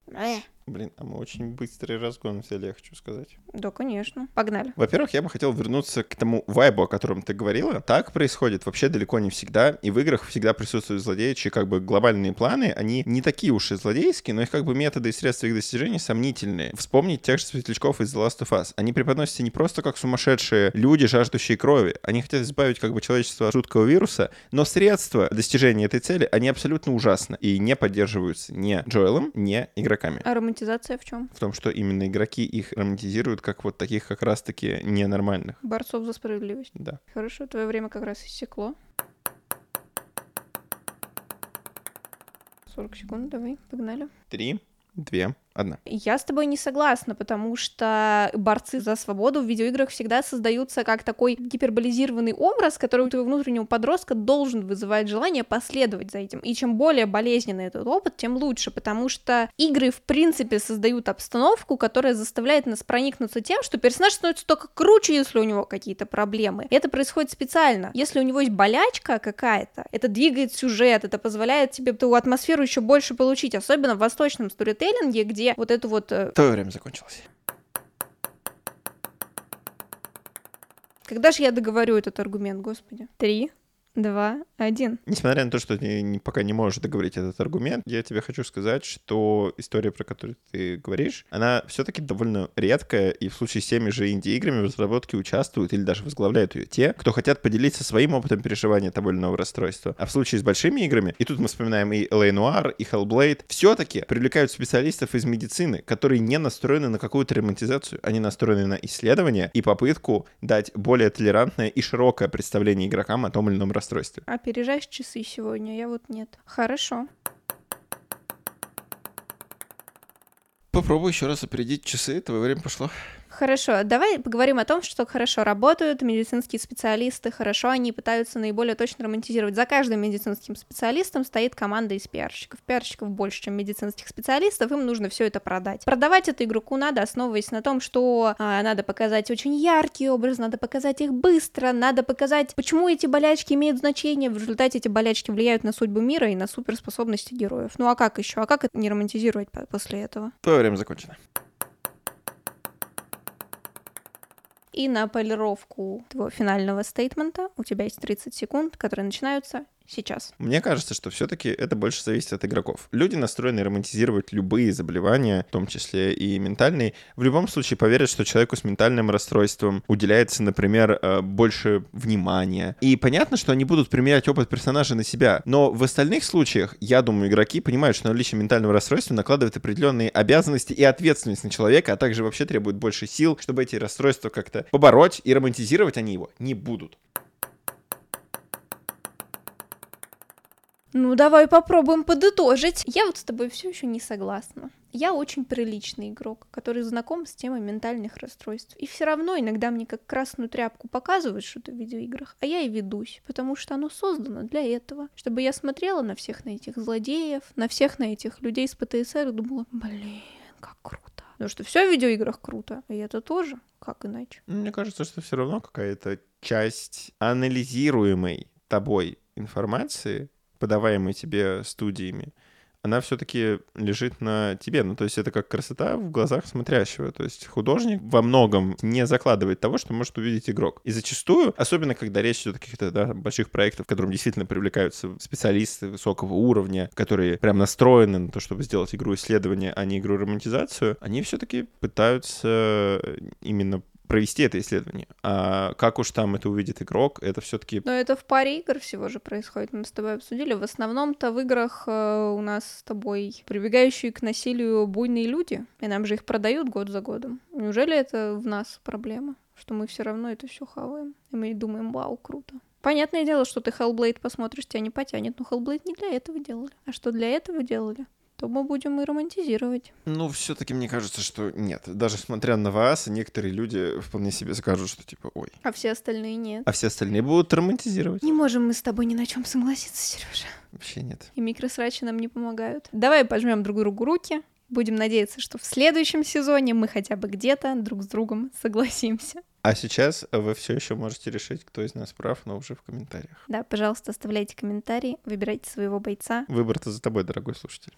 Э. Блин, а мы очень быстрый разгон взяли, я хочу сказать. Да, конечно. Погнали. Во-первых, я бы хотел вернуться к тому вайбу, о котором ты говорила. Так происходит вообще далеко не всегда, и в играх всегда присутствуют злодеи, чьи как бы глобальные планы, они не такие уж и злодейские, но их как бы методы и средства их достижения сомнительные. Вспомнить тех же светлячков из The Last of Us. Они преподносятся не просто как сумасшедшие люди, жаждущие крови. Они хотят избавить как бы человечество от жуткого вируса, но средства достижения этой цели, они абсолютно ужасны и не поддерживаются ни Джоэлом, ни игроками. А романтизация в чем? В том, что именно игроки их романтизируют как вот таких как раз-таки ненормальных. Борцов за справедливость. Да. Хорошо, твое время как раз иссекло. 40 секунд, давай, погнали. Три, две, одна. Я с тобой не согласна, потому что борцы за свободу в видеоиграх всегда создаются как такой гиперболизированный образ, который у твоего внутреннего подростка должен вызывать желание последовать за этим. И чем более болезненный этот опыт, тем лучше, потому что игры в принципе создают обстановку, которая заставляет нас проникнуться тем, что персонаж становится только круче, если у него какие-то проблемы. И это происходит специально. Если у него есть болячка какая-то, это двигает сюжет, это позволяет тебе эту атмосферу еще больше получить, особенно в восточном сторителлинге, где вот эту вот... э, Твое время закончилось. Когда же я договорю этот аргумент, господи? Три, два, один. Несмотря на то, что ты пока не можешь договорить этот аргумент, я тебе хочу сказать, что история, про которую ты говоришь, она все-таки довольно редкая, и в случае с теми же инди-играми в разработке участвуют или даже возглавляют ее те, кто хотят поделиться своим опытом переживания того или иного расстройства. А в случае с большими играми, и тут мы вспоминаем и LA Noir, и Hellblade, все-таки привлекают специалистов из медицины, которые не настроены на какую-то романтизацию, они настроены на исследование и попытку дать более толерантное и широкое представление игрокам о том или ином расстройстве. Расстройстве. Опережаешь часы сегодня, я вот нет. Хорошо. Попробуй еще раз опередить часы, твое время пошло. Хорошо, давай поговорим о том, что хорошо работают медицинские специалисты, хорошо они пытаются наиболее точно романтизировать. За каждым медицинским специалистом стоит команда из пиарщиков. Пиарщиков больше, чем медицинских специалистов, им нужно все это продать. Продавать это игроку надо, основываясь на том, что а, надо показать очень яркий образ, надо показать их быстро, надо показать, почему эти болячки имеют значение. В результате эти болячки влияют на судьбу мира и на суперспособности героев. Ну а как еще? А как это не романтизировать после этого? Твое время закончено. И на полировку твоего финального стейтмента. У тебя есть 30 секунд, которые начинаются сейчас. Мне кажется, что все-таки это больше зависит от игроков. Люди настроены романтизировать любые заболевания, в том числе и ментальные. В любом случае поверят, что человеку с ментальным расстройством уделяется, например, э, больше внимания. И понятно, что они будут применять опыт персонажа на себя. Но в остальных случаях, я думаю, игроки понимают, что наличие ментального расстройства накладывает определенные обязанности и ответственность на человека, а также вообще требует больше сил, чтобы эти расстройства как-то побороть и романтизировать они его не будут. Ну, давай попробуем подытожить. Я вот с тобой все еще не согласна. Я очень приличный игрок, который знаком с темой ментальных расстройств. И все равно иногда мне как красную тряпку показывают что-то в видеоиграх, а я и ведусь, потому что оно создано для этого. Чтобы я смотрела на всех на этих злодеев, на всех на этих людей с ПТСР и думала, блин, как круто. Потому что все в видеоиграх круто, и это тоже, как иначе. Мне кажется, что все равно какая-то часть анализируемой тобой информации подаваемой тебе студиями, она все-таки лежит на тебе. Ну, то есть это как красота в глазах смотрящего. То есть художник во многом не закладывает того, что может увидеть игрок. И зачастую, особенно когда речь идет о каких-то да, больших проектах, в котором действительно привлекаются специалисты высокого уровня, которые прям настроены на то, чтобы сделать игру исследования, а не игру романтизацию, они все-таки пытаются именно провести это исследование. А как уж там это увидит игрок, это все-таки... Но это в паре игр всего же происходит, мы с тобой обсудили. В основном-то в играх э, у нас с тобой прибегающие к насилию буйные люди, и нам же их продают год за годом. Неужели это в нас проблема? Что мы все равно это все хаваем, и мы думаем, вау, круто. Понятное дело, что ты Hellblade посмотришь, тебя не потянет, но Hellblade не для этого делали. А что для этого делали? То мы будем и романтизировать. Ну, все-таки мне кажется, что нет. Даже смотря на вас, некоторые люди вполне себе скажут, что типа, ой. А все остальные нет. А все остальные будут романтизировать. Не можем мы с тобой ни на чем согласиться, Сережа. Вообще нет. И микросрачи нам не помогают. Давай пожмем друг другу руки. Будем надеяться, что в следующем сезоне мы хотя бы где-то друг с другом согласимся. А сейчас вы все еще можете решить, кто из нас прав, но уже в комментариях. Да, пожалуйста, оставляйте комментарии, выбирайте своего бойца. Выбор-то за тобой, дорогой слушатель.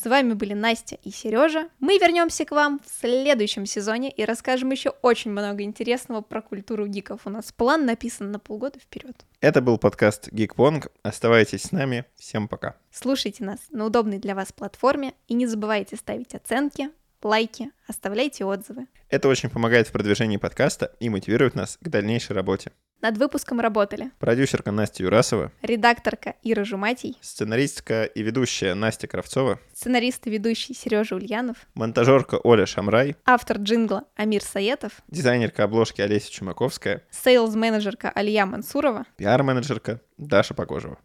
С вами были Настя и Сережа. Мы вернемся к вам в следующем сезоне и расскажем еще очень много интересного про культуру гиков. У нас план написан на полгода вперед. Это был подкаст Geekpong. Оставайтесь с нами. Всем пока. Слушайте нас на удобной для вас платформе и не забывайте ставить оценки, лайки, оставляйте отзывы. Это очень помогает в продвижении подкаста и мотивирует нас к дальнейшей работе. Над выпуском работали. Продюсерка Настя Юрасова, редакторка Ира Жуматий, сценаристка и ведущая Настя Кравцова, сценарист и ведущий Сережа Ульянов, монтажерка Оля Шамрай, автор джингла Амир Саетов, дизайнерка обложки Олеся Чумаковская, сейлз-менеджерка Алия Мансурова, пиар-менеджерка Даша Погожева.